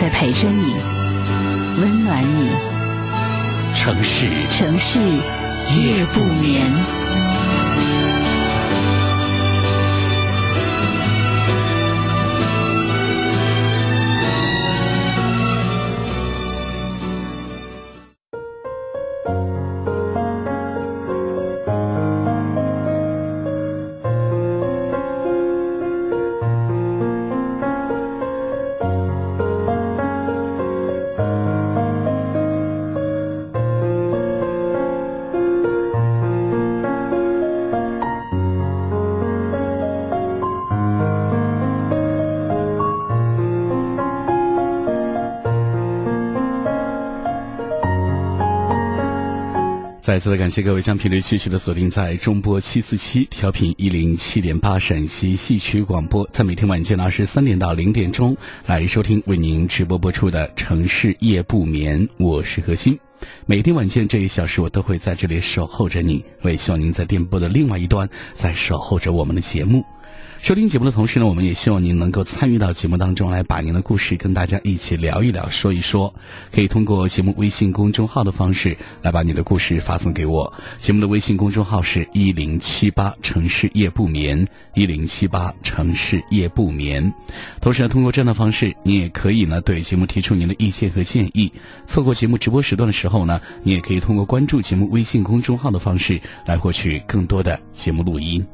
在陪着你，温暖你。城市，城市夜不眠。再次的感谢各位将频率继续的锁定在中波七四七调频一零七点八陕西戏曲广播，在每天晚间的二十三点到零点钟来收听为您直播播出的《城市夜不眠》，我是何欣。每天晚间这一小时，我都会在这里守候着你，我也希望您在电波的另外一端在守候着我们的节目。收听节目的同时呢，我们也希望您能够参与到节目当中来，把您的故事跟大家一起聊一聊、说一说。可以通过节目微信公众号的方式来把你的故事发送给我。节目的微信公众号是一零七八城市夜不眠，一零七八城市夜不眠。同时呢，通过这样的方式，你也可以呢对节目提出您的意见和建议。错过节目直播时段的时候呢，你也可以通过关注节目微信公众号的方式来获取更多的节目录音。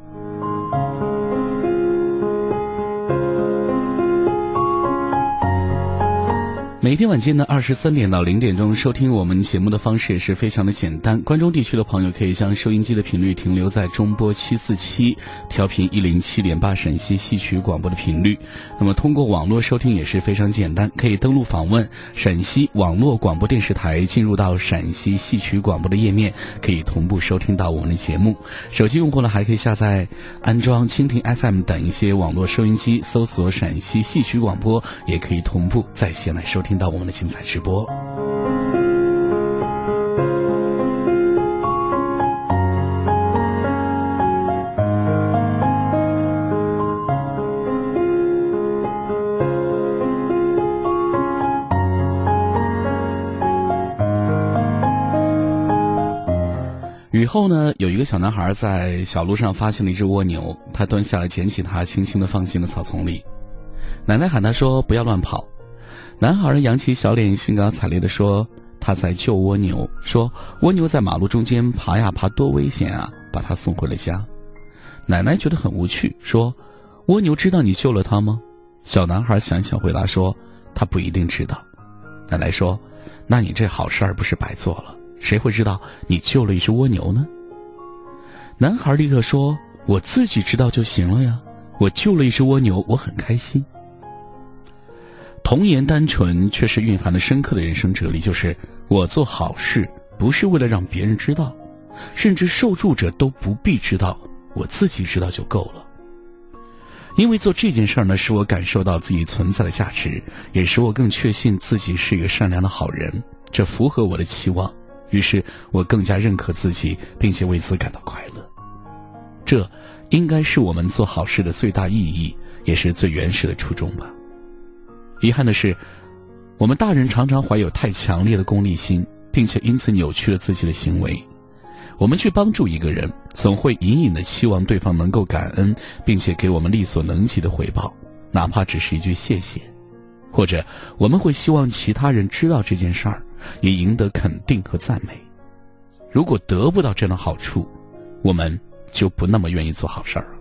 每天晚间的二十三点到零点钟收听我们节目的方式也是非常的简单。关中地区的朋友可以将收音机的频率停留在中波七四七调频一零七点八陕西戏曲广播的频率。那么通过网络收听也是非常简单，可以登录访问陕西网络广播电视台，进入到陕西戏曲广播的页面，可以同步收听到我们的节目。手机用户呢还可以下载安装蜻蜓 FM 等一些网络收音机，搜索陕西戏曲广播，也可以同步在线来收听。到我们的精彩直播。雨后呢，有一个小男孩在小路上发现了一只蜗牛，他蹲下来捡起它，轻轻的放进了草丛里。奶奶喊他说：“不要乱跑。”男孩扬起小脸，兴高采烈地说：“他在救蜗牛。”说：“蜗牛在马路中间爬呀爬，多危险啊！”把他送回了家。奶奶觉得很无趣，说：“蜗牛知道你救了它吗？”小男孩想想回答说：“他不一定知道。”奶奶说：“那你这好事儿不是白做了？谁会知道你救了一只蜗牛呢？”男孩立刻说：“我自己知道就行了呀！我救了一只蜗牛，我很开心。”童言单纯，却是蕴含了深刻的人生哲理。就是我做好事，不是为了让别人知道，甚至受助者都不必知道，我自己知道就够了。因为做这件事儿呢，使我感受到自己存在的价值，也使我更确信自己是一个善良的好人。这符合我的期望，于是我更加认可自己，并且为此感到快乐。这应该是我们做好事的最大意义，也是最原始的初衷吧。遗憾的是，我们大人常常怀有太强烈的功利心，并且因此扭曲了自己的行为。我们去帮助一个人，总会隐隐的期望对方能够感恩，并且给我们力所能及的回报，哪怕只是一句谢谢，或者我们会希望其他人知道这件事儿，也赢得肯定和赞美。如果得不到这样的好处，我们就不那么愿意做好事儿了。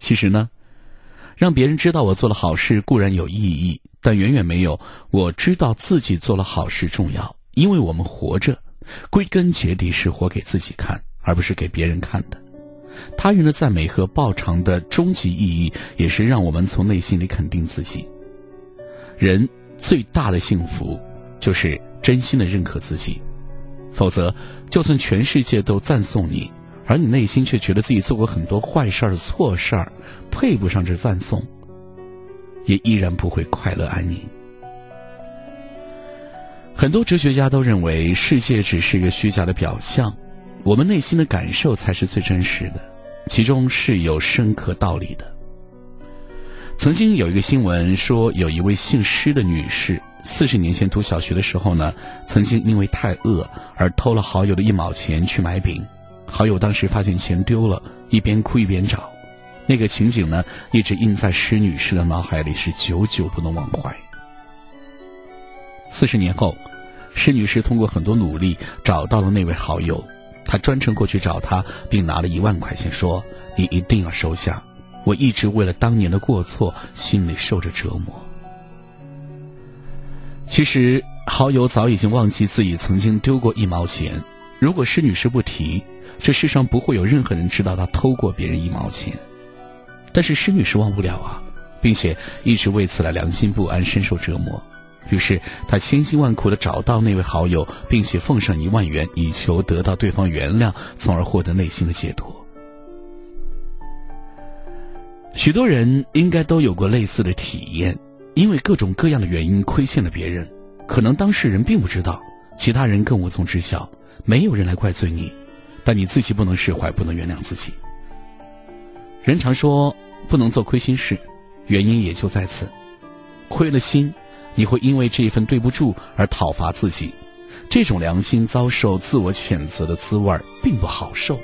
其实呢。让别人知道我做了好事固然有意义，但远远没有我知道自己做了好事重要。因为我们活着，归根结底是活给自己看，而不是给别人看的。他人的赞美和报偿的终极意义，也是让我们从内心里肯定自己。人最大的幸福就是真心的认可自己，否则，就算全世界都赞颂你，而你内心却觉得自己做过很多坏事儿、错事儿，配不上这赞颂，也依然不会快乐安宁。很多哲学家都认为，世界只是一个虚假的表象，我们内心的感受才是最真实的，其中是有深刻道理的。曾经有一个新闻说，有一位姓施的女士，四十年前读小学的时候呢，曾经因为太饿而偷了好友的一毛钱去买饼，好友当时发现钱丢了，一边哭一边找，那个情景呢，一直印在施女士的脑海里，是久久不能忘怀。四十年后，施女士通过很多努力找到了那位好友，她专程过去找他，并拿了一万块钱，说：“你一定要收下，我一直为了当年的过错，心里受着折磨。”其实，好友早已经忘记自己曾经丢过一毛钱。如果施女士不提，这世上不会有任何人知道她偷过别人一毛钱。但是施女士忘不了啊，并且一直为此来良心不安，深受折磨。于是，他千辛万苦的找到那位好友，并且奉上一万元，以求得到对方原谅，从而获得内心的解脱。许多人应该都有过类似的体验，因为各种各样的原因亏欠了别人，可能当事人并不知道，其他人更无从知晓，没有人来怪罪你，但你自己不能释怀，不能原谅自己。人常说不能做亏心事，原因也就在此，亏了心。你会因为这一份对不住而讨伐自己，这种良心遭受自我谴责的滋味并不好受。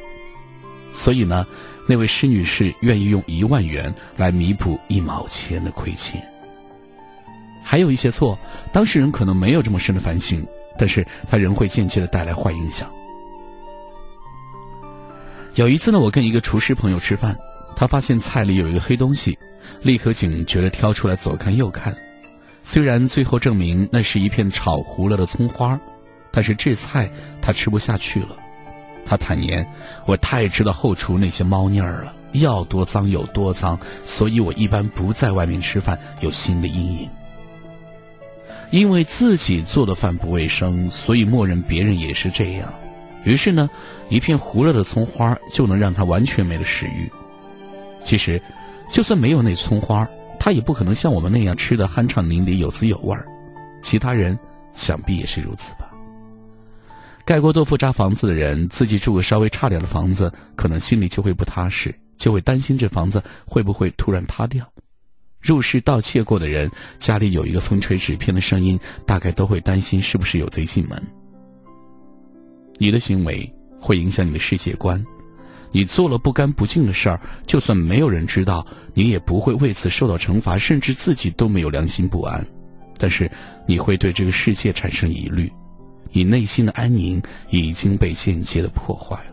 所以呢，那位施女士愿意用一万元来弥补一毛钱的亏欠。还有一些错，当事人可能没有这么深的反省，但是他仍会间接的带来坏影响。有一次呢，我跟一个厨师朋友吃饭，他发现菜里有一个黑东西，立刻警觉的挑出来左看右看。虽然最后证明那是一片炒糊了的葱花，但是这菜他吃不下去了。他坦言：“我太知道后厨那些猫腻儿了，要多脏有多脏，所以我一般不在外面吃饭，有心理阴影。因为自己做的饭不卫生，所以默认别人也是这样。于是呢，一片糊了的葱花就能让他完全没了食欲。其实，就算没有那葱花。”他也不可能像我们那样吃的酣畅淋漓、有滋有味儿，其他人想必也是如此吧。盖过豆腐渣房子的人，自己住个稍微差点的房子，可能心里就会不踏实，就会担心这房子会不会突然塌掉。入室盗窃过的人，家里有一个风吹纸片的声音，大概都会担心是不是有贼进门。你的行为会影响你的世界观。你做了不干不净的事儿，就算没有人知道，你也不会为此受到惩罚，甚至自己都没有良心不安。但是你会对这个世界产生疑虑，你内心的安宁已经被间接的破坏了。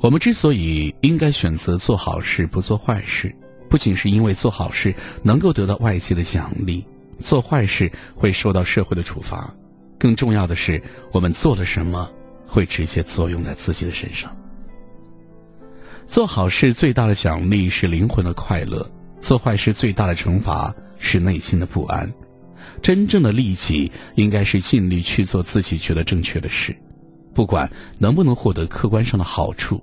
我们之所以应该选择做好事不做坏事，不仅是因为做好事能够得到外界的奖励，做坏事会受到社会的处罚，更重要的是我们做了什么。会直接作用在自己的身上。做好事最大的奖励是灵魂的快乐，做坏事最大的惩罚是内心的不安。真正的利己应该是尽力去做自己觉得正确的事，不管能不能获得客观上的好处，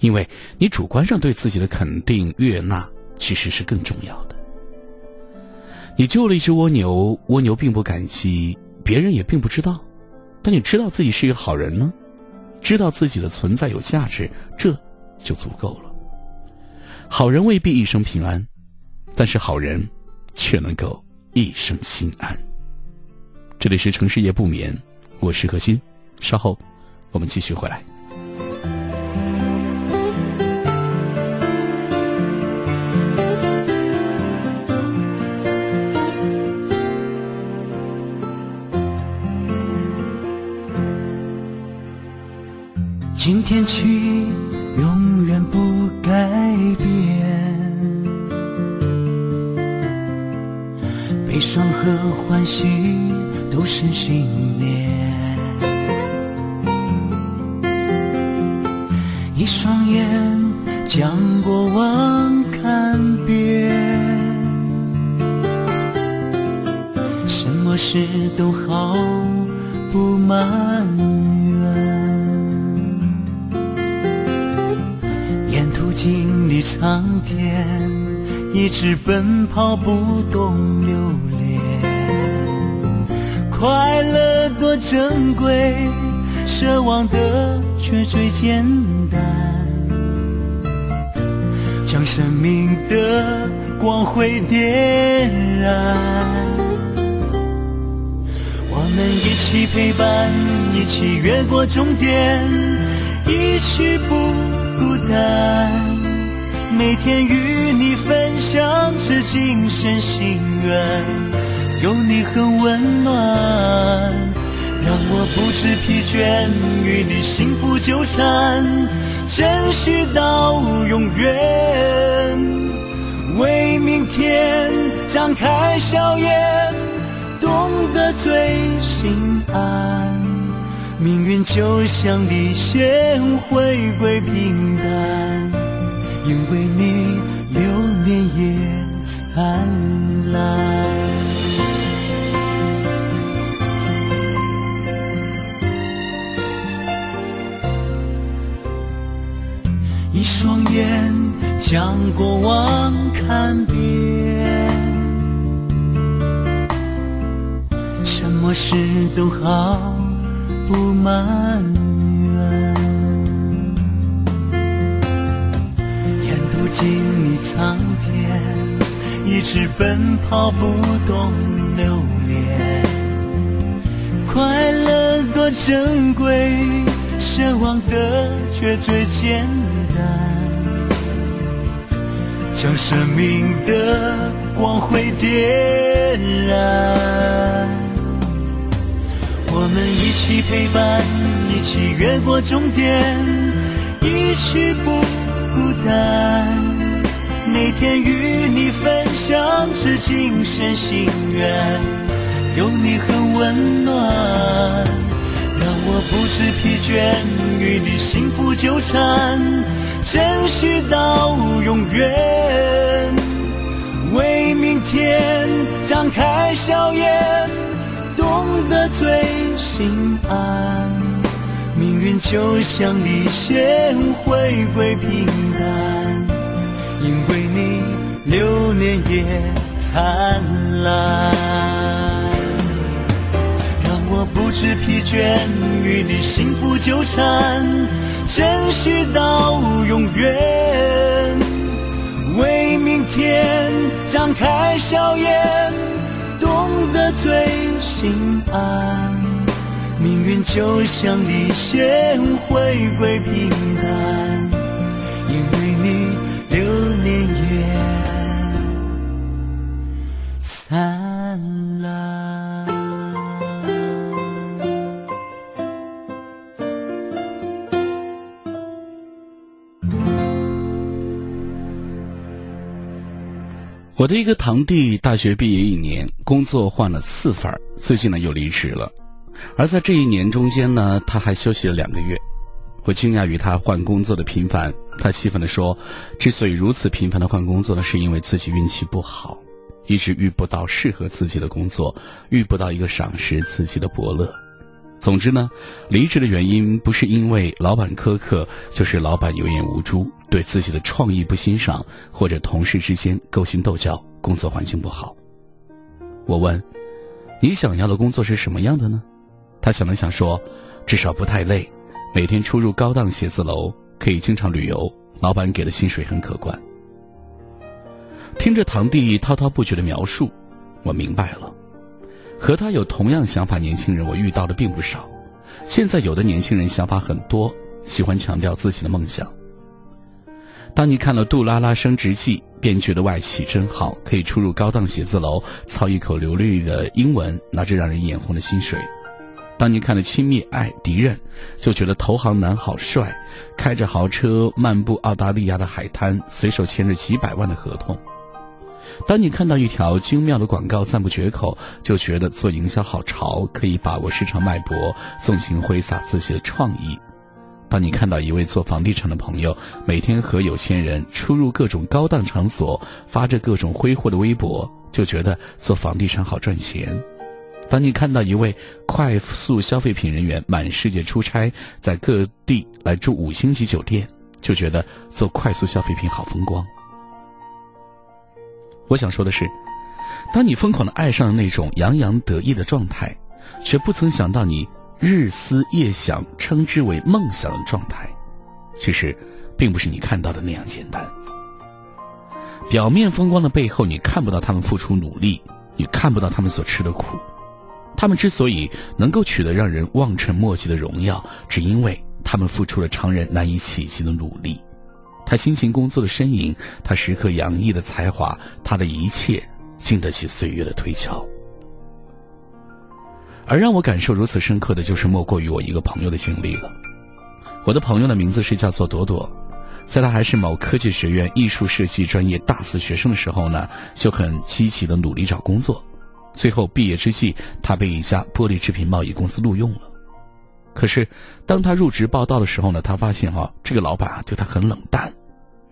因为你主观上对自己的肯定悦纳其实是更重要的。你救了一只蜗牛，蜗牛并不感激，别人也并不知道。但你知道自己是一个好人呢，知道自己的存在有价值，这就足够了。好人未必一生平安，但是好人却能够一生心安。这里是城市夜不眠，我是何欣，稍后我们继续回来。今天起永远不改变。悲伤和欢喜都是信念。一双眼将过往看遍。什么事都毫不满怨经历苍天，一直奔跑不动留恋。快乐多珍贵，奢望的却最简单，将生命的光辉点燃。我们一起陪伴，一起越过终点，一起不每天与你分享这今生心愿，有你很温暖，让我不知疲倦，与你幸福纠缠，珍惜到永远。为明天张开笑颜。懂得最心安，命运就像离线，回归平淡，因为你流年也灿烂。一双眼将过往看遍。什么事都好不埋怨，沿途经历苍天，一直奔跑不动留恋。快乐多珍贵，奢望的却最简单，将生命的光辉点燃。我们一起陪伴，一起越过终点，一起不孤单。每天与你分享这今生心愿，有你很温暖，让我不知疲倦，与你幸福纠缠，珍惜到永远。为明天张开笑颜。痛得最心安，命运就像离弦，回归平淡，因为你流年也灿烂，让我不知疲倦，与你幸福纠缠，珍惜到永远，为明天张开笑颜。懂得最心安，命运就像离弦，回归平淡，因为你流年也灿烂。我的一个堂弟大学毕业一年，工作换了四份最近呢又离职了。而在这一年中间呢，他还休息了两个月。我惊讶于他换工作的频繁，他气愤地说：“之所以如此频繁的换工作呢，是因为自己运气不好，一直遇不到适合自己的工作，遇不到一个赏识自己的伯乐。总之呢，离职的原因不是因为老板苛刻，就是老板有眼无珠。”对自己的创意不欣赏，或者同事之间勾心斗角，工作环境不好。我问：“你想要的工作是什么样的呢？”他想了想说：“至少不太累，每天出入高档写字楼，可以经常旅游，老板给的薪水很可观。”听着堂弟滔滔不绝的描述，我明白了，和他有同样想法年轻人我遇到的并不少。现在有的年轻人想法很多，喜欢强调自己的梦想。当你看了《杜拉拉升职记》，便觉得外企真好，可以出入高档写字楼，操一口流利的英文，拿着让人眼红的薪水；当你看了《亲密爱敌人》，就觉得投行男好帅，开着豪车漫步澳大利亚的海滩，随手签着几百万的合同；当你看到一条精妙的广告赞不绝口，就觉得做营销好潮，可以把握市场脉搏，纵情挥洒自己的创意。当你看到一位做房地产的朋友每天和有钱人出入各种高档场所，发着各种挥霍的微博，就觉得做房地产好赚钱。当你看到一位快速消费品人员满世界出差，在各地来住五星级酒店，就觉得做快速消费品好风光。我想说的是，当你疯狂的爱上了那种洋洋得意的状态，却不曾想到你日思夜想、称之为梦想的状态，其实并不是你看到的那样简单。表面风光的背后，你看不到他们付出努力，你看不到他们所吃的苦。他们之所以能够取得让人望尘莫及的荣耀，只因为他们付出了常人难以企及的努力。他辛勤工作的身影，他时刻洋溢的才华，他的一切经得起岁月的推敲。而让我感受如此深刻的就是莫过于我一个朋友的经历了。我的朋友的名字是叫做朵朵，在他还是某科技学院艺术设计专业大四学生的时候呢，就很积极的努力找工作。最后毕业之际，他被一家玻璃制品贸易公司录用了。可是，当他入职报道的时候呢，他发现哈，这个老板啊对他很冷淡。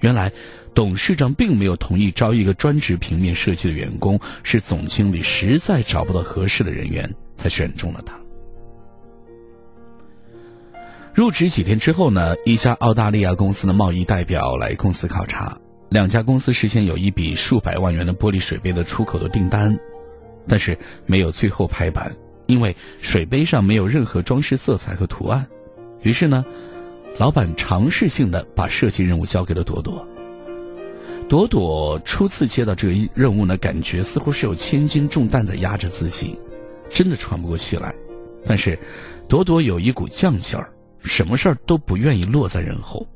原来，董事长并没有同意招一个专职平面设计的员工，是总经理实在找不到合适的人员，才选中了他。入职几天之后呢，一家澳大利亚公司的贸易代表来公司考察，两家公司事先有一笔数百万元的玻璃水杯的出口的订单。但是没有最后拍板，因为水杯上没有任何装饰色彩和图案。于是呢，老板尝试性的把设计任务交给了朵朵。朵朵初次接到这个任务呢，感觉似乎是有千斤重担在压着自己，真的喘不过气来。但是，朵朵有一股犟劲儿，什么事儿都不愿意落在人后。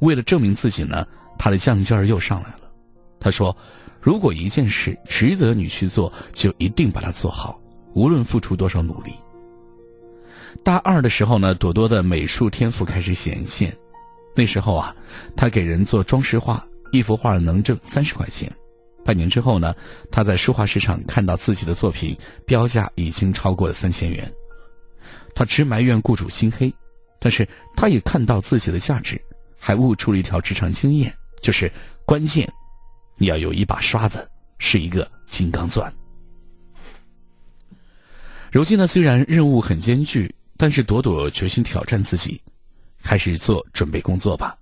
为了证明自己呢，她的犟劲儿又上来了。他说。如果一件事值得你去做，就一定把它做好，无论付出多少努力。大二的时候呢，朵朵的美术天赋开始显现。那时候啊，她给人做装饰画，一幅画能挣三十块钱。半年之后呢，他在书画市场看到自己的作品标价已经超过了三千元。他直埋怨雇主心黑，但是他也看到自己的价值，还悟出了一条职场经验，就是关键。你要有一把刷子，是一个金刚钻。如今呢，虽然任务很艰巨，但是朵朵决心挑战自己，开始做准备工作吧。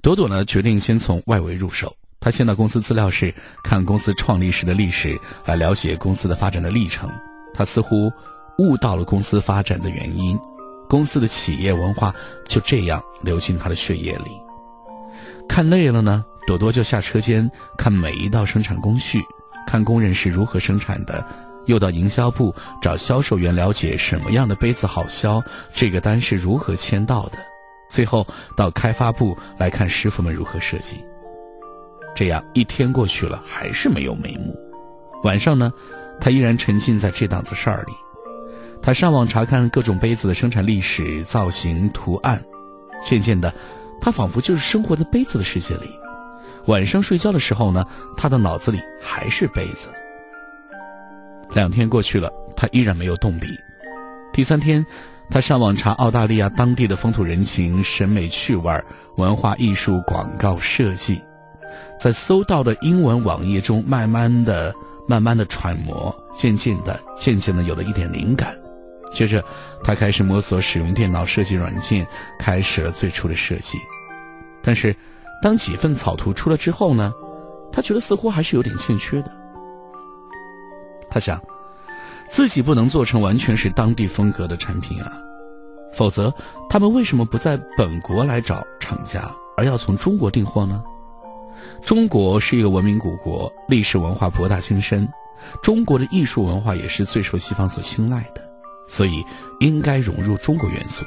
朵朵呢，决定先从外围入手。他先到公司资料室看公司创立时的历史，来了解公司的发展的历程。他似乎悟到了公司发展的原因，公司的企业文化就这样流进他的血液里。看累了呢。朵朵就下车间看每一道生产工序，看工人是如何生产的，又到营销部找销售员了解什么样的杯子好销，这个单是如何签到的，最后到开发部来看师傅们如何设计。这样一天过去了，还是没有眉目。晚上呢，他依然沉浸在这档子事儿里，他上网查看各种杯子的生产历史、造型、图案，渐渐的，他仿佛就是生活在杯子的世界里。晚上睡觉的时候呢，他的脑子里还是杯子。两天过去了，他依然没有动笔。第三天，他上网查澳大利亚当地的风土人情、审美趣味、文化艺术、广告设计，在搜到的英文网页中，慢慢的、慢慢的揣摩，渐渐的、渐渐的有了一点灵感。接着，他开始摸索使用电脑设计软件，开始了最初的设计。但是。当几份草图出了之后呢，他觉得似乎还是有点欠缺的。他想，自己不能做成完全是当地风格的产品啊，否则他们为什么不在本国来找厂家，而要从中国订货呢？中国是一个文明古国，历史文化博大精深，中国的艺术文化也是最受西方所青睐的，所以应该融入中国元素。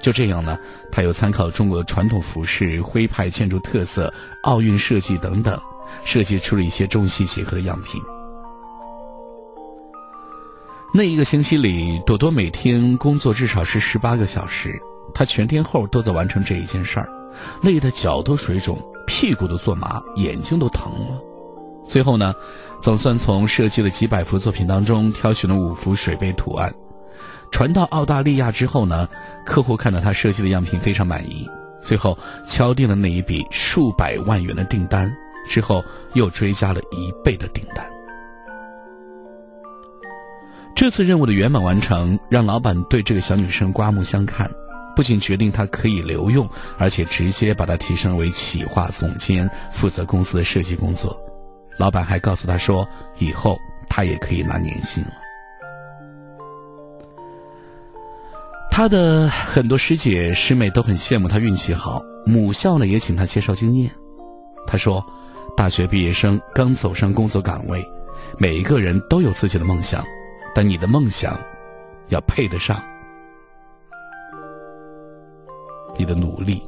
就这样呢，他又参考中国的传统服饰、徽派建筑特色、奥运设计等等，设计出了一些中西结合的样品。那一个星期里，朵朵每天工作至少是十八个小时，她全天候都在完成这一件事儿，累得脚都水肿，屁股都坐麻，眼睛都疼了。最后呢，总算从设计了几百幅作品当中挑选了五幅水杯图案。传到澳大利亚之后呢，客户看到他设计的样品非常满意，最后敲定了那一笔数百万元的订单，之后又追加了一倍的订单。这次任务的圆满完成，让老板对这个小女生刮目相看，不仅决定他可以留用，而且直接把他提升为企划总监，负责公司的设计工作。老板还告诉他说，以后他也可以拿年薪了。他的很多师姐师妹都很羡慕他运气好，母校呢也请他介绍经验。他说，大学毕业生刚走上工作岗位，每一个人都有自己的梦想，但你的梦想要配得上你的努力，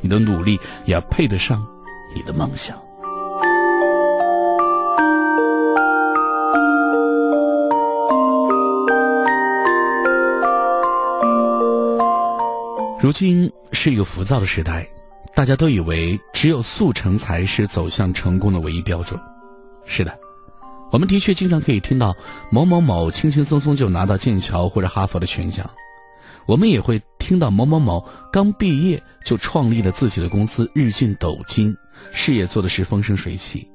你的努力也要配得上你的梦想。如今是一个浮躁的时代，大家都以为只有速成才是走向成功的唯一标准。是的，我们的确经常可以听到某某某轻轻松松就拿到剑桥或者哈佛的全奖，我们也会听到某某某刚毕业就创立了自己的公司，日进斗金，事业做的是风生水起。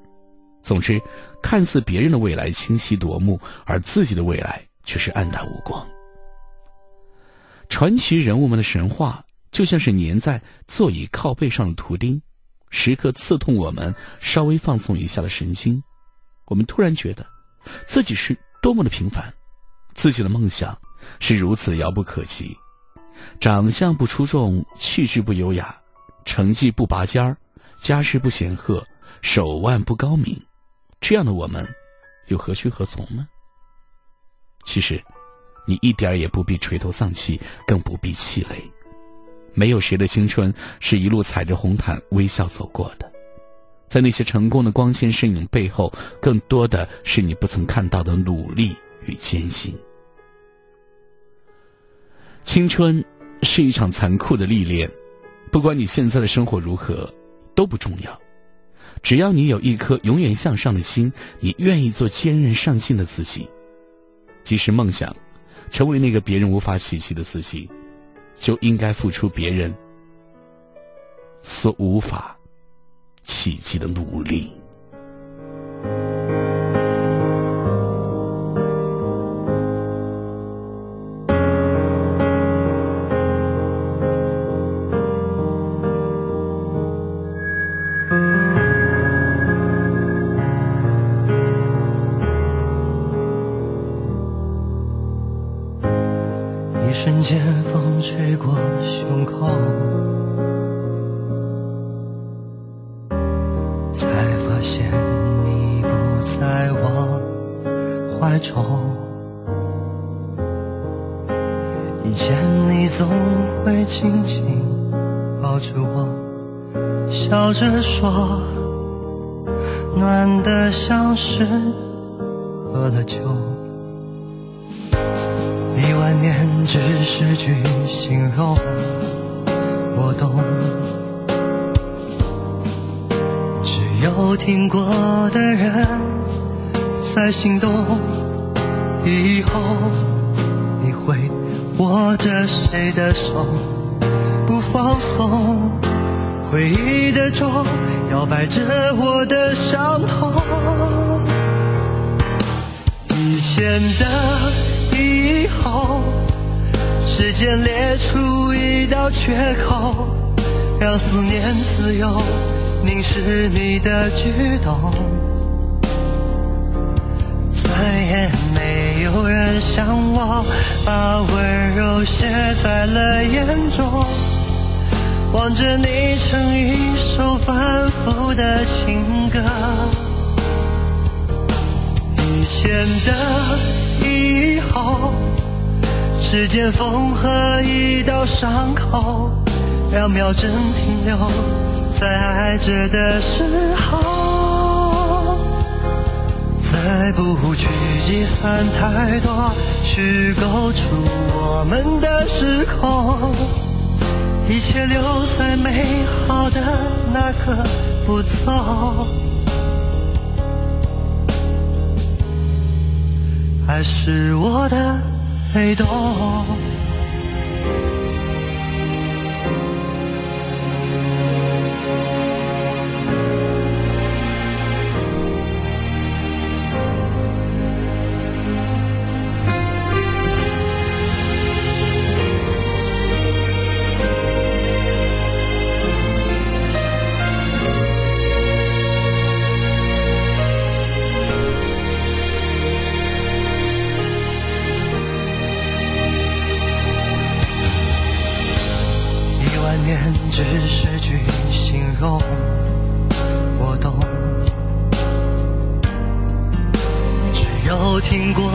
总之，看似别人的未来清晰夺目，而自己的未来却是暗淡无光。传奇人物们的神话，就像是粘在座椅靠背上的图钉，时刻刺痛我们稍微放松一下的神经。我们突然觉得，自己是多么的平凡，自己的梦想是如此遥不可及。长相不出众，气质不优雅，成绩不拔尖儿，家世不显赫，手腕不高明，这样的我们，又何去何从呢？其实。你一点也不必垂头丧气，更不必气馁。没有谁的青春是一路踩着红毯微笑走过的，在那些成功的光鲜身影背后，更多的是你不曾看到的努力与艰辛。青春是一场残酷的历练，不管你现在的生活如何，都不重要。只要你有一颗永远向上的心，你愿意做坚韧上进的自己，即使梦想。成为那个别人无法企及的自己，就应该付出别人所无法企及的努力。握着谁的手不放松？回忆的钟摇摆着我的伤痛，以前的以后，时间裂出一道缺口，让思念自由凝视你的举动，人像我把温柔写在了眼中。望着你成一首反复的情歌，以前的以后，时间缝合一道伤口，两秒针停留在爱着的时候，来不去计算太多，虚构出我们的时空。一切留在美好的那刻不走，爱是我的黑洞万念只是句形容，我懂。只有听过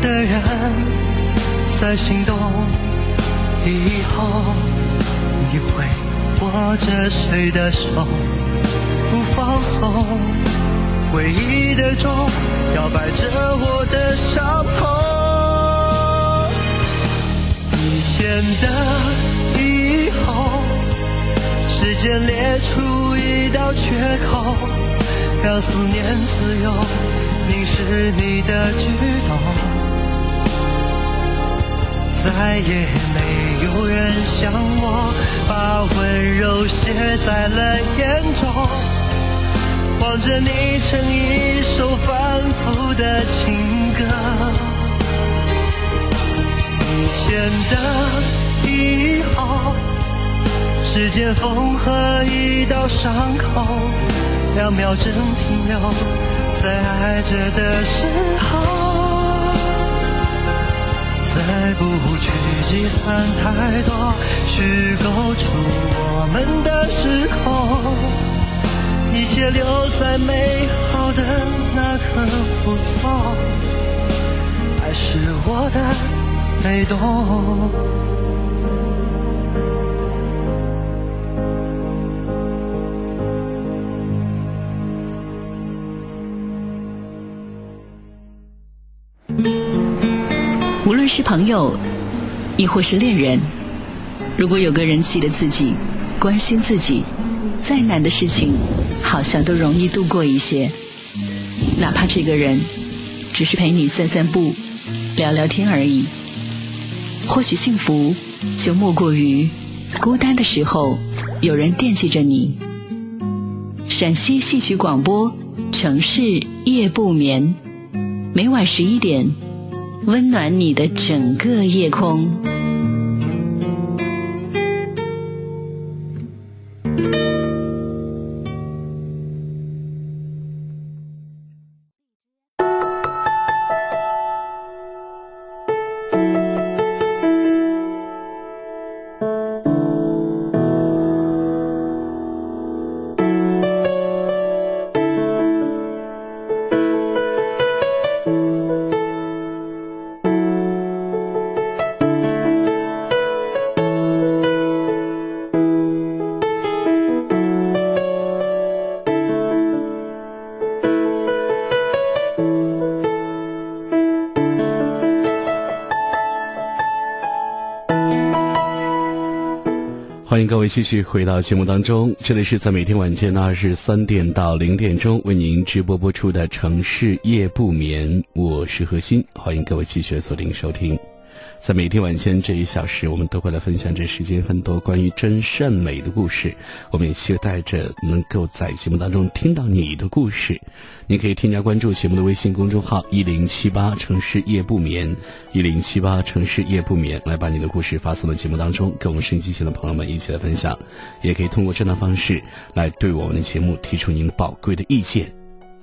的人在心动，以后你会握着谁的手？不放松，回忆的钟摇摆着我的伤痛。以前的。时间裂出一道缺口，让思念自由凝视你的举动。再也没有人像我，把温柔写在了眼中，望着你成一首反复的情歌。以前的以后，时间缝合一道伤口，两秒针停留在爱着的时候，再不去计算太多，虚构出我们的时空，一切留在美好的那刻不走，爱是我的。被动。是朋友，亦或是恋人，如果有个人记得自己，关心自己，再难的事情，好像都容易度过一些。哪怕这个人只是陪你散散步、聊聊天而已。或许幸福就莫过于孤单的时候有人惦记着你。陕西戏曲广播，城市夜不眠，每晚十一点，温暖你的整个夜空。位继续回到节目当中，这里是在每天晚间的二十三点到零点钟为您直播播出的城市夜不眠，我是何欣，欢迎各位继续锁定收听。在每天晚间这一小时，我们都会来分享这世间很多关于真善美的故事。我们也期待着能够在节目当中听到你的故事。你可以添加关注节目的微信公众号“一零七八城市夜不眠”，一零七八城市夜不眠，来把你的故事发送到节目当中，跟我们收音机前的朋友们一起来分享。也可以通过这样的方式来对我们的节目提出您宝贵的意见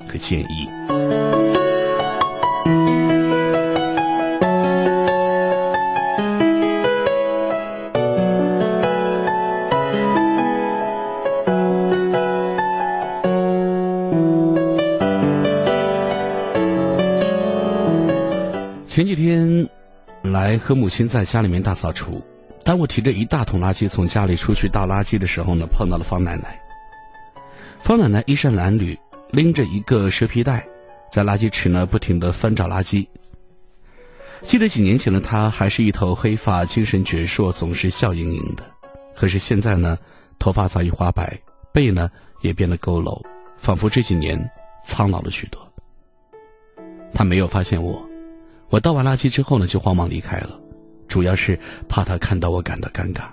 和建议。来和母亲在家里面大扫除。当我提着一大桶垃圾从家里出去倒垃圾的时候呢，碰到了方奶奶。方奶奶衣衫褴褛，拎着一个蛇皮袋，在垃圾池呢不停的翻找垃圾。记得几年前的她还是一头黑发，精神矍铄，总是笑盈盈的。可是现在呢，头发早已花白，背呢也变得佝偻，仿佛这几年苍老了许多。她没有发现我。我倒完垃圾之后呢，就慌忙离开了，主要是怕他看到我感到尴尬。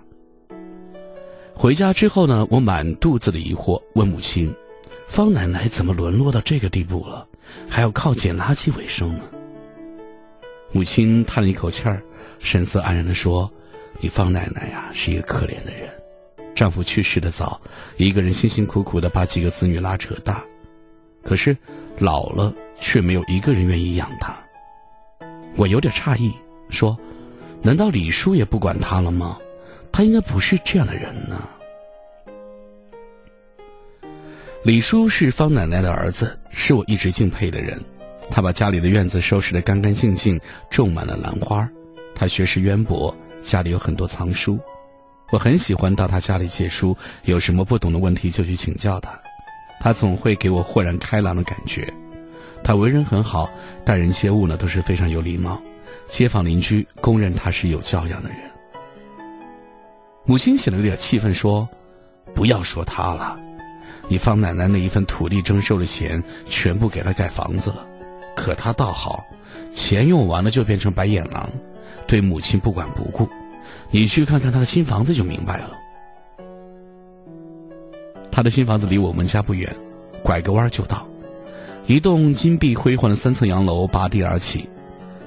回家之后呢，我满肚子的疑惑，问母亲：“方奶奶怎么沦落到这个地步了，还要靠捡垃圾为生呢？”母亲叹了一口气儿，神色黯然的说：“你方奶奶呀，是一个可怜的人，丈夫去世的早，一个人辛辛苦苦的把几个子女拉扯大，可是老了却没有一个人愿意养她。”我有点诧异，说：“难道李叔也不管他了吗？他应该不是这样的人呢。”李叔是方奶奶的儿子，是我一直敬佩的人。他把家里的院子收拾得干干净净，种满了兰花。他学识渊博，家里有很多藏书。我很喜欢到他家里借书，有什么不懂的问题就去请教他。他总会给我豁然开朗的感觉。他为人很好，待人接物呢都是非常有礼貌。街坊邻居公认他是有教养的人。母亲显得有点气愤，说：“不要说他了，你方奶奶那一份土地征收的钱全部给他盖房子了，可他倒好，钱用完了就变成白眼狼，对母亲不管不顾。你去看看他的新房子就明白了。他的新房子离我们家不远，拐个弯就到，一栋金碧辉煌的三层洋楼拔地而起，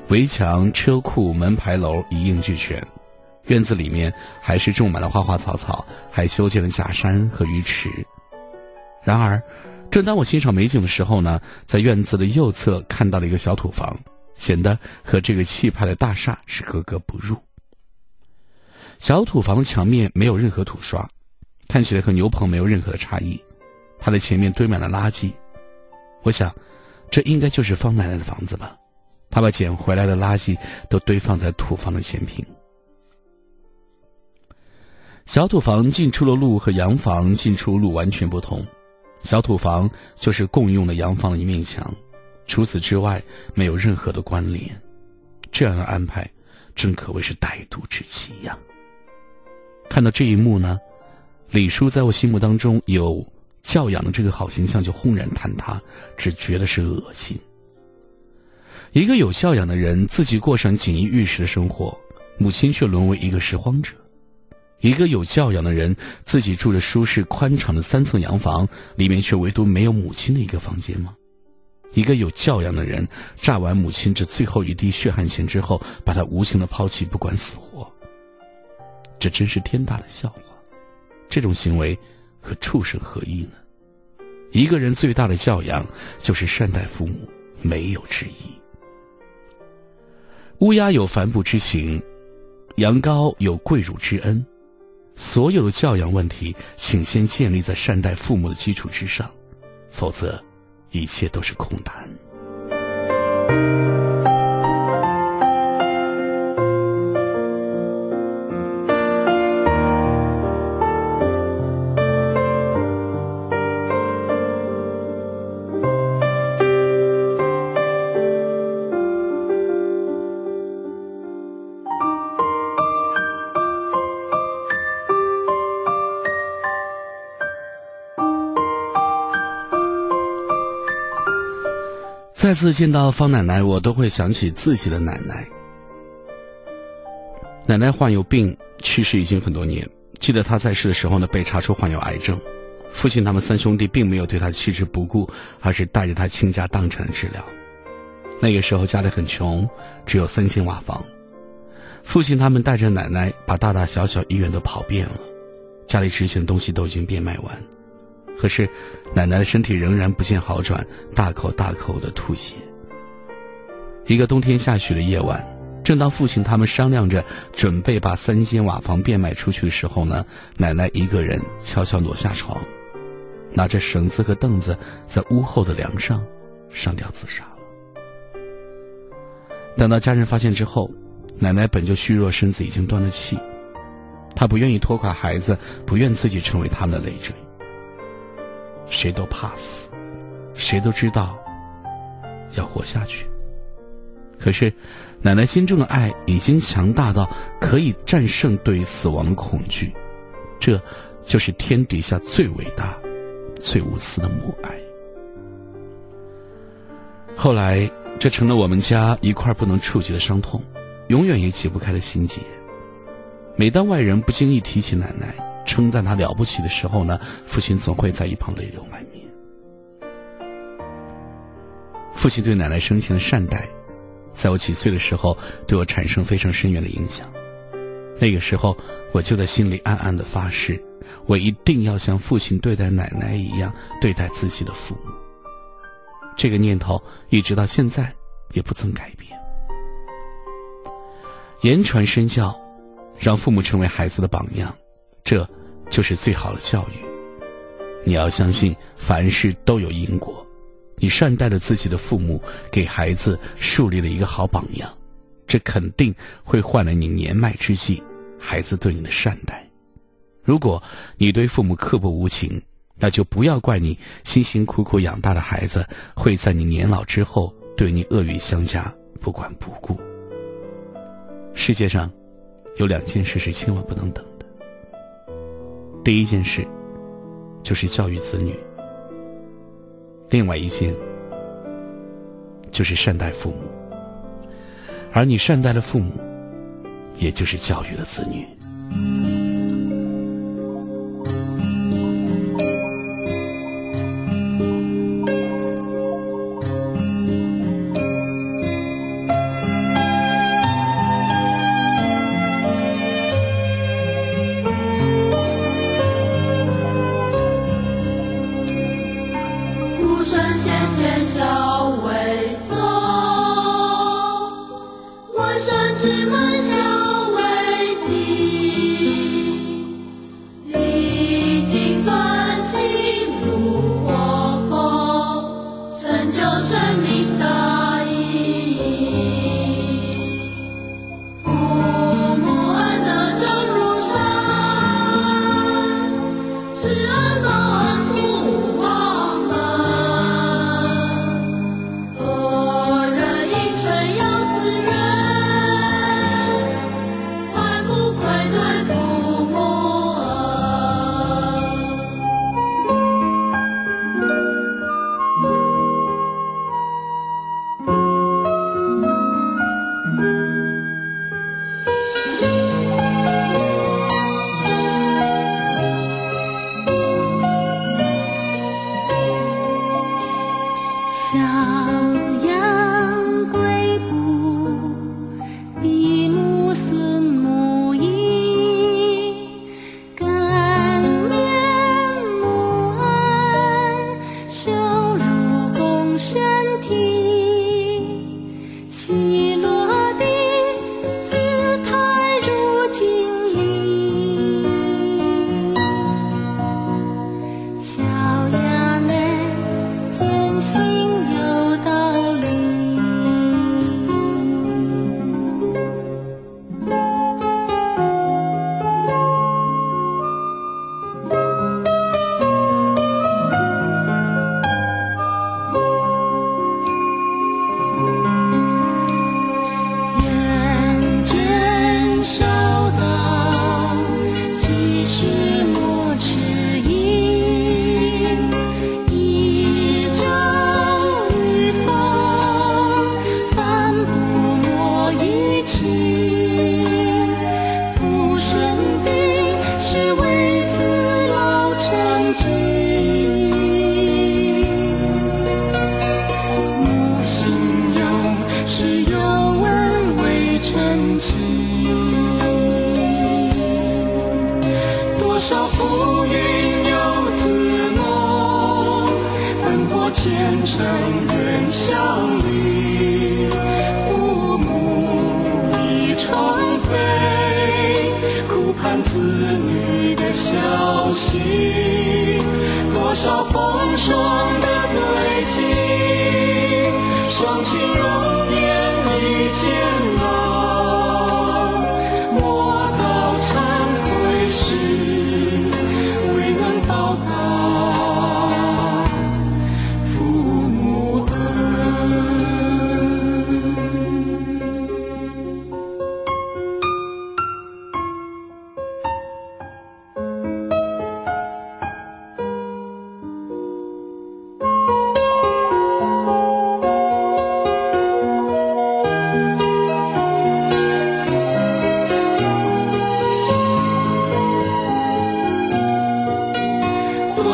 围墙、车库、门牌楼一应俱全。”院子里面还是种满了花花草草，还修建了假山和鱼池。然而，正当我欣赏美景的时候呢，在院子的右侧看到了一个小土房，显得和这个气派的大厦是格格不入。小土房的墙面没有任何土刷，看起来和牛棚没有任何的差异。它的前面堆满了垃圾，我想，这应该就是方奶奶的房子吧。她把捡回来的垃圾都堆放在土房的前坪。小土房进出的路和洋房进出路完全不同，小土房就是共用的洋房的一面墙，除此之外没有任何的关联。这样的安排，真可谓是歹毒之极呀！看到这一幕呢，李叔在我心目当中有教养的这个好形象就轰然坍塌，只觉得是恶心。一个有教养的人自己过上锦衣玉食的生活，母亲却沦为一个拾荒者。一个有教养的人，自己住着舒适宽敞的三层洋房，里面却唯独没有母亲的一个房间吗？一个有教养的人，榨完母亲这最后一滴血汗钱之后，把她无情的抛弃，不管死活。这真是天大的笑话！这种行为和畜生何异呢？一个人最大的教养，就是善待父母，没有之一。乌鸦有反哺之情，羊羔有跪乳之恩。所有的教养问题，请先建立在善待父母的基础之上，否则，一切都是空谈。每次见到方奶奶，我都会想起自己的奶奶。奶奶患有病，去世已经很多年。记得她在世的时候呢，被查出患有癌症。父亲他们三兄弟并没有对她弃之不顾，而是带着她倾家荡产治疗。那个时候家里很穷，只有三间瓦房。父亲他们带着奶奶把大大小小医院都跑遍了，家里值钱的东西都已经变卖完。可是，奶奶的身体仍然不见好转，大口大口的吐血。一个冬天下雪的夜晚，正当父亲他们商量着准备把三间瓦房变卖出去的时候呢，奶奶一个人悄悄挪下床，拿着绳子和凳子在屋后的梁上上吊自杀了。等到家人发现之后，奶奶本就虚弱，身子已经断了气，她不愿意拖垮孩子，不愿自己成为他们的累赘。谁都怕死，谁都知道要活下去。可是，奶奶心中的爱已经强大到可以战胜对于死亡的恐惧，这就是天底下最伟大、最无私的母爱。后来，这成了我们家一块不能触及的伤痛，永远也解不开的心结。每当外人不经意提起奶奶，称赞他了不起的时候呢，父亲总会在一旁泪流满面。父亲对奶奶生前的善待，在我几岁的时候对我产生非常深远的影响。那个时候，我就在心里暗暗的发誓，我一定要像父亲对待奶奶一样对待自己的父母。这个念头一直到现在也不曾改变。言传身教，让父母成为孩子的榜样，这。就是最好的教育。你要相信，凡事都有因果，你善待了自己的父母，给孩子树立了一个好榜样，这肯定会换来你年迈之际孩子对你的善待。如果你对父母刻薄无情，那就不要怪你辛辛苦苦养大的孩子会在你年老之后对你恶语相加、不管不顾。世界上有两件事是千万不能等，第一件事就是教育子女。另外一件，就是善待父母，而你善待了父母，也就是教育了子女。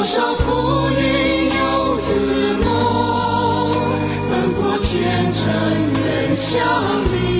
多少浮云游子梦，奔波前尘远相离。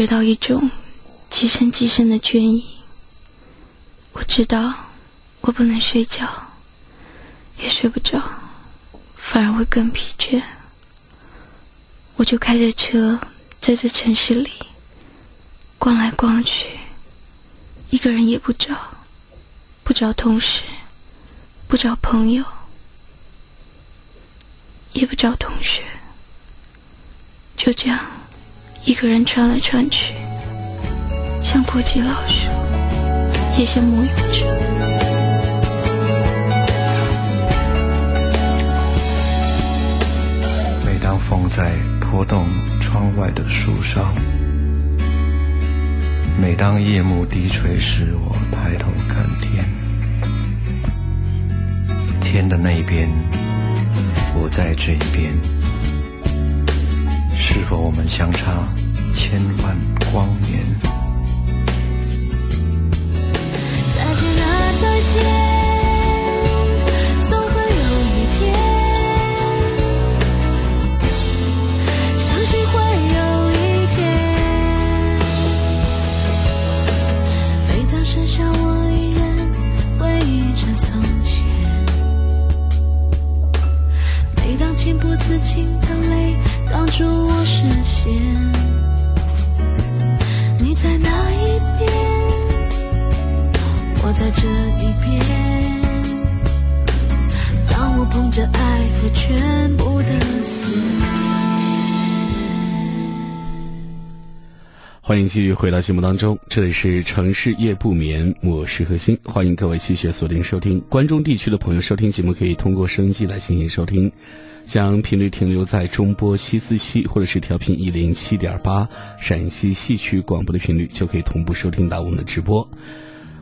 觉到一种极深极深的倦意。我知道我不能睡觉，也睡不着，反而会更疲倦。我就开着车在这城市里逛来逛去，一个人也不找，不找同事，不找朋友，也不找同学。就这样，一个人穿来穿去，像过街老鼠，也像沐浴者。每当风在拨动窗外的树梢，每当夜幕低垂时，我抬头看天，天的那边，我在这一边。是否我们相差千万光年？再见啊，再见，总会有一天，相信会有一天，每当剩下我一人回忆着从前，每当情不自禁的泪挡住我。视线，你在哪一边？我在这一边。当我捧着爱和全部的思念。欢迎继续回到节目当中，这里是城市夜不眠，我是何欣，欢迎各位继续锁定收听。关中地区的朋友收听节目可以通过收音机来进行收听。将频率停留在中波七四七或者是调频一零七点八陕西戏曲广播的频率，就可以同步收听到我们的直播。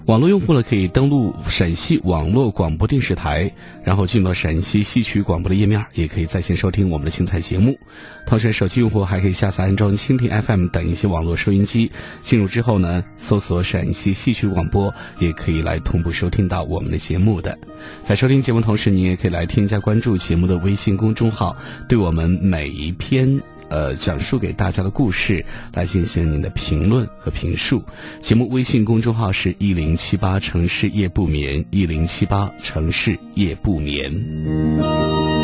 网络用户呢，可以登录陕西网络广播电视台，然后进入到陕西戏曲广播的页面，也可以在线收听我们的精彩节目。同时，手机用户还可以下载安装蜻蜓 FM 等一些网络收音机，进入之后呢，搜索陕西戏曲广播，也可以来同步收听到我们的节目的。在收听节目同时，你也可以来添加关注节目的微信公众号，对我们每一篇。呃，讲述给大家的故事来进行您的评论和评述。节目微信公众号是一零七八城市夜不眠，一零七八城市夜不眠。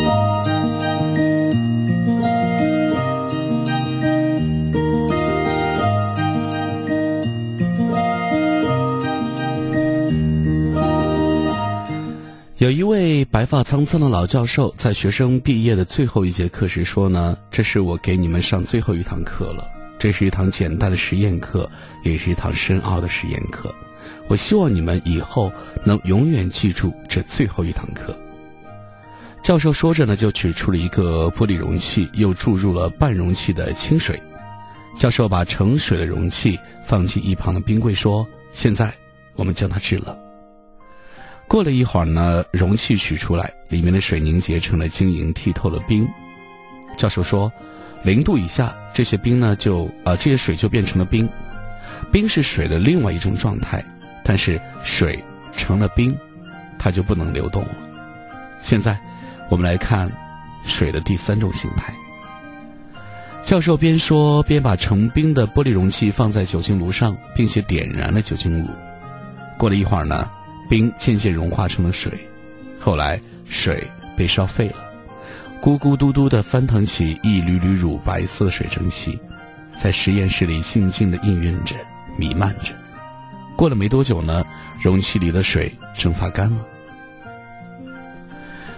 有一位白发苍苍的老教授，在学生毕业的最后一节课时说呢：“这是我给你们上最后一堂课了。这是一堂简单的实验课，也是一堂深奥的实验课。我希望你们以后能永远记住这最后一堂课。”教授说着呢，就取出了一个玻璃容器，又注入了半容器的清水。教授把盛水的容器放进一旁的冰柜，说：“现在我们将它制冷。”过了一会儿呢，容器取出来，里面的水凝结成了晶莹剔透的冰。教授说：“零度以下，这些冰呢就啊，这些水就变成了冰。冰是水的另外一种状态，但是水成了冰，它就不能流动了。现在，我们来看水的第三种形态。”教授边说边把成冰的玻璃容器放在酒精炉上，并且点燃了酒精炉。过了一会儿呢。冰渐渐融化成了水，后来水被烧沸了，咕咕嘟嘟的翻腾起一缕缕乳白色的水蒸气，在实验室里静静的氤氲着、弥漫着。过了没多久呢，容器里的水蒸发干了。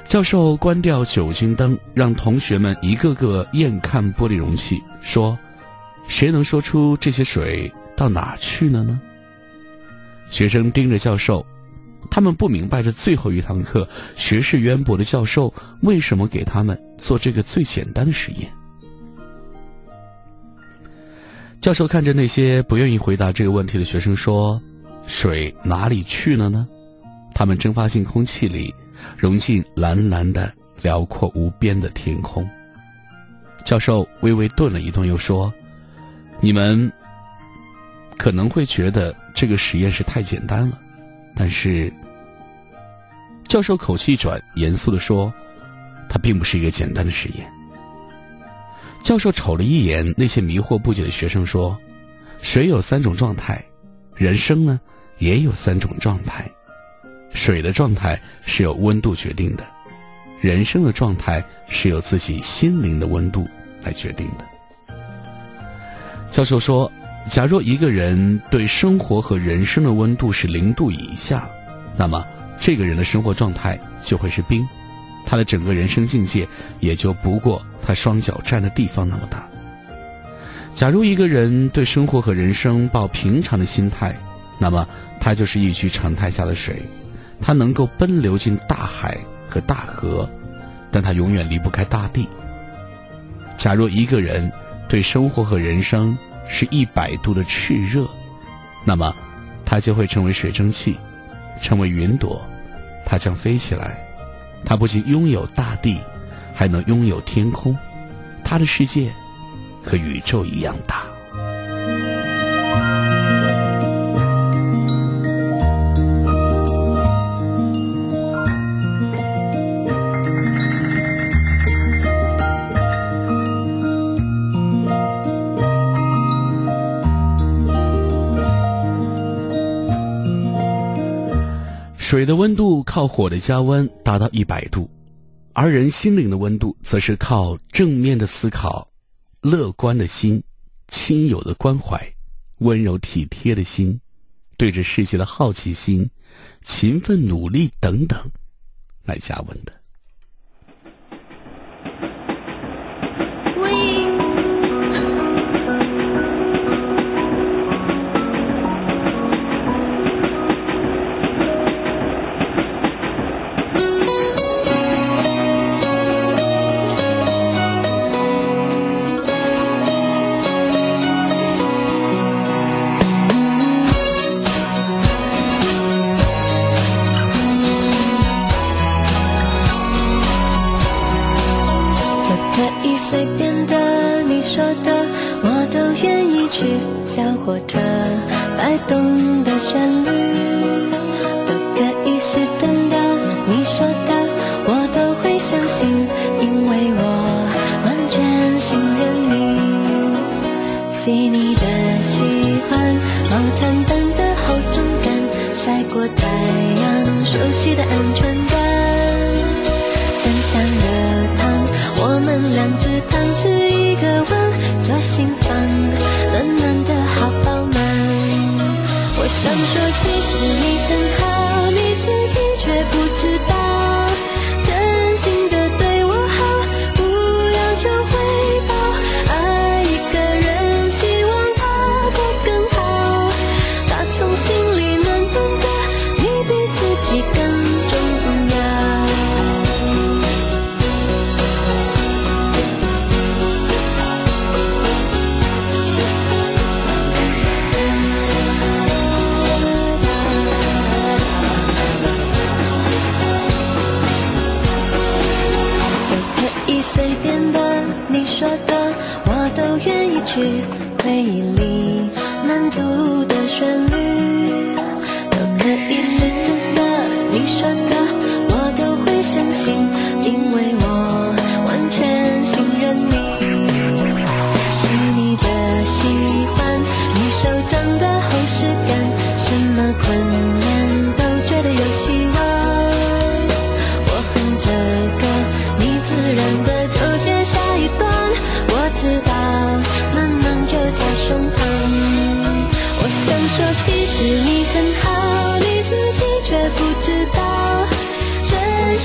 教授关掉酒精灯，让同学们一个个验看玻璃容器，说：“谁能说出这些水到哪去了呢？”学生盯着教授。他们不明白这最后一堂课，学识渊博的教授为什么给他们做这个最简单的实验。教授看着那些不愿意回答这个问题的学生说：“水哪里去了呢？他们蒸发进空气里，融进蓝蓝的、辽阔无边的天空。”教授微微顿了一顿，又说：“你们可能会觉得这个实验是太简单了，但是……”教授口气一转，严肃的说：“它并不是一个简单的实验。”教授瞅了一眼那些迷惑不解的学生，说：“水有三种状态，人生呢也有三种状态。水的状态是由温度决定的，人生的状态是由自己心灵的温度来决定的。”教授说：“假若一个人对生活和人生的温度是零度以下，那么这个人的生活状态就会是冰。”他的整个人生境界也就不过他双脚站的地方那么大。假如一个人对生活和人生抱平常的心态，那么他就是一掬常态下的水，他能够奔流进大海和大河，但他永远离不开大地。假若一个人对生活和人生是一百度的炽热，那么它就会成为水蒸气，成为云朵，它将飞起来。它不仅拥有大地，还能拥有天空，它的世界和宇宙一样大。水的温度靠火的加温达到一百度，而人心灵的温度则是靠正面的思考、乐观的心、亲友的关怀、温柔体贴的心、对这世界的好奇心、勤奋努力等等来加温的。火车摆动的旋律，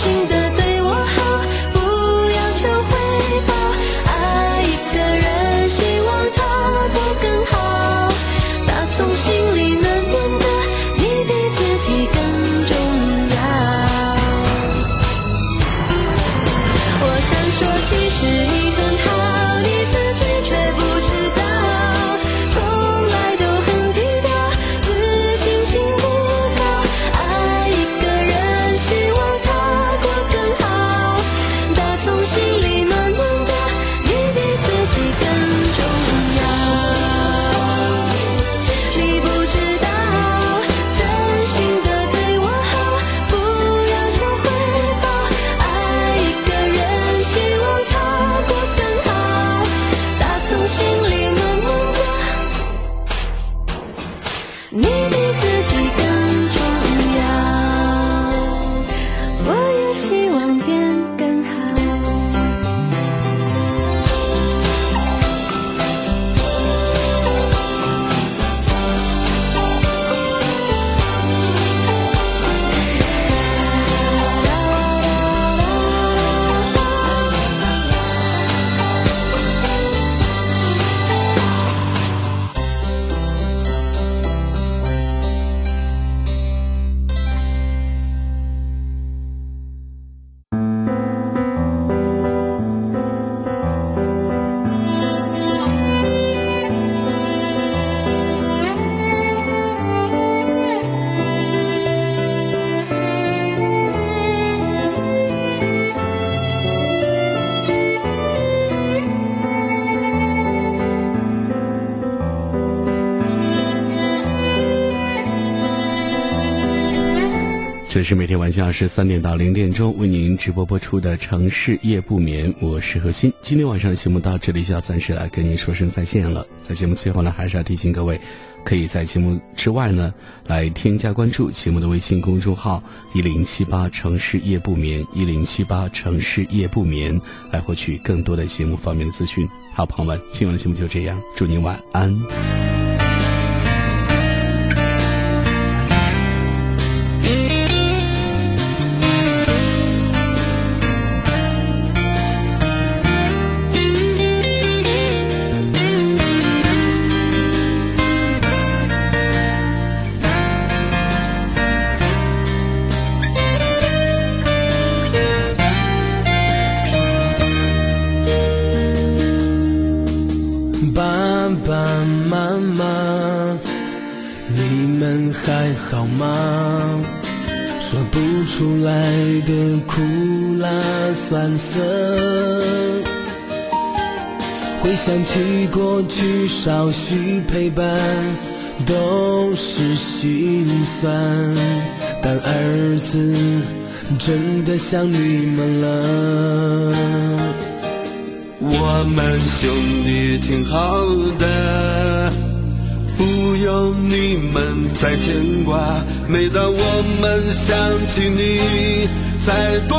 新的这是每天晚上二十三点到零点钟为您直播播出的《城市夜不眠》，我是何鑫。今天晚上的节目到这里就要暂时来跟您说声再见了。在节目最后呢，还是要提醒各位，可以在节目之外呢来添加关注节目的微信公众号“一零七八城市夜不眠”，一零七八城市夜不眠，来获取更多的节目方面的资讯。好，朋友们，今晚的节目就这样，祝您晚安。真的想你们了。我们兄弟挺好的，不用你们再牵挂。每当我们想起你，再多